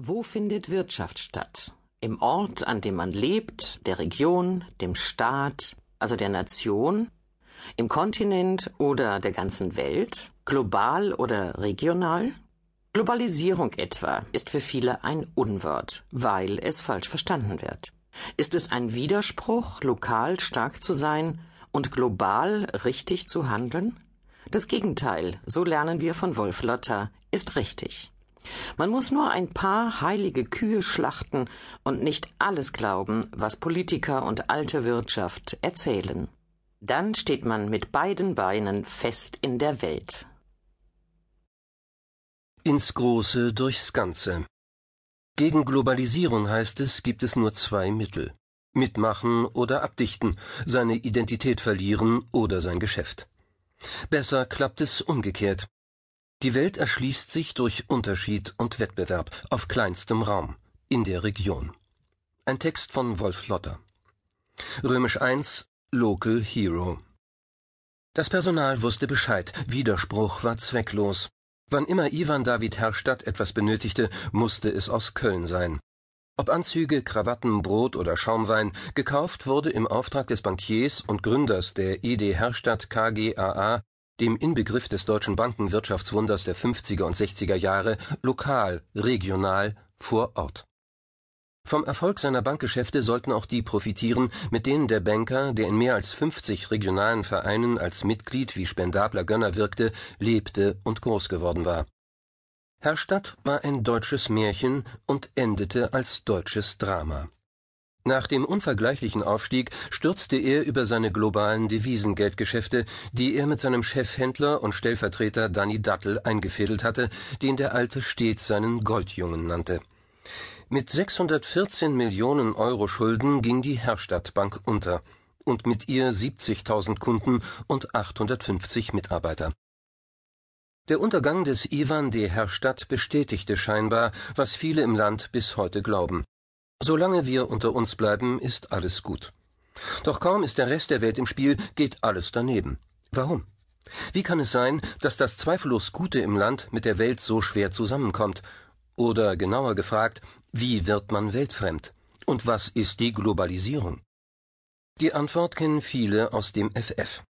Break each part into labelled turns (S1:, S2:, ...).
S1: Wo findet Wirtschaft statt? Im Ort, an dem man lebt, der Region, dem Staat, also der Nation, im Kontinent oder der ganzen Welt, global oder regional? Globalisierung etwa ist für viele ein Unwort, weil es falsch verstanden wird. Ist es ein Widerspruch, lokal stark zu sein und global richtig zu handeln? Das Gegenteil, so lernen wir von Wolf Lotter, ist richtig. Man muss nur ein paar heilige Kühe schlachten und nicht alles glauben, was Politiker und alte Wirtschaft erzählen. Dann steht man mit beiden Beinen fest in der Welt.
S2: Ins Große durchs Ganze. Gegen Globalisierung heißt es, gibt es nur zwei Mittel. Mitmachen oder abdichten, seine Identität verlieren oder sein Geschäft. Besser klappt es umgekehrt. Die Welt erschließt sich durch Unterschied und Wettbewerb auf kleinstem Raum, in der Region. Ein Text von Wolf Lotter. Römisch 1 Local Hero. Das Personal wusste Bescheid, Widerspruch war zwecklos. Wann immer Ivan David Herrstadt etwas benötigte, musste es aus Köln sein. Ob Anzüge, Krawatten, Brot oder Schaumwein, gekauft wurde im Auftrag des Bankiers und Gründers der ID Herrstadt KGAA dem Inbegriff des deutschen Bankenwirtschaftswunders der 50er und 60er Jahre, lokal, regional, vor Ort. Vom Erfolg seiner Bankgeschäfte sollten auch die profitieren, mit denen der Banker, der in mehr als 50 regionalen Vereinen als Mitglied wie spendabler Gönner wirkte, lebte und groß geworden war. Herrstadt war ein deutsches Märchen und endete als deutsches Drama. Nach dem unvergleichlichen Aufstieg stürzte er über seine globalen Devisengeldgeschäfte, die er mit seinem Chefhändler und Stellvertreter Danny Dattel eingefädelt hatte, den der Alte stets seinen Goldjungen nannte. Mit 614 Millionen Euro Schulden ging die Herstadtbank unter und mit ihr 70.000 Kunden und 850 Mitarbeiter. Der Untergang des Ivan de Herstadt bestätigte scheinbar, was viele im Land bis heute glauben. Solange wir unter uns bleiben, ist alles gut. Doch kaum ist der Rest der Welt im Spiel, geht alles daneben. Warum? Wie kann es sein, dass das zweifellos Gute im Land mit der Welt so schwer zusammenkommt? Oder genauer gefragt, wie wird man weltfremd? Und was ist die Globalisierung? Die Antwort kennen viele aus dem FF.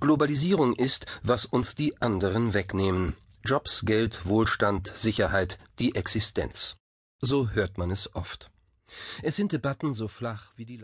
S2: Globalisierung ist, was uns die anderen wegnehmen. Jobs, Geld, Wohlstand, Sicherheit, die Existenz. So hört man es oft. Es sind Debatten so flach wie die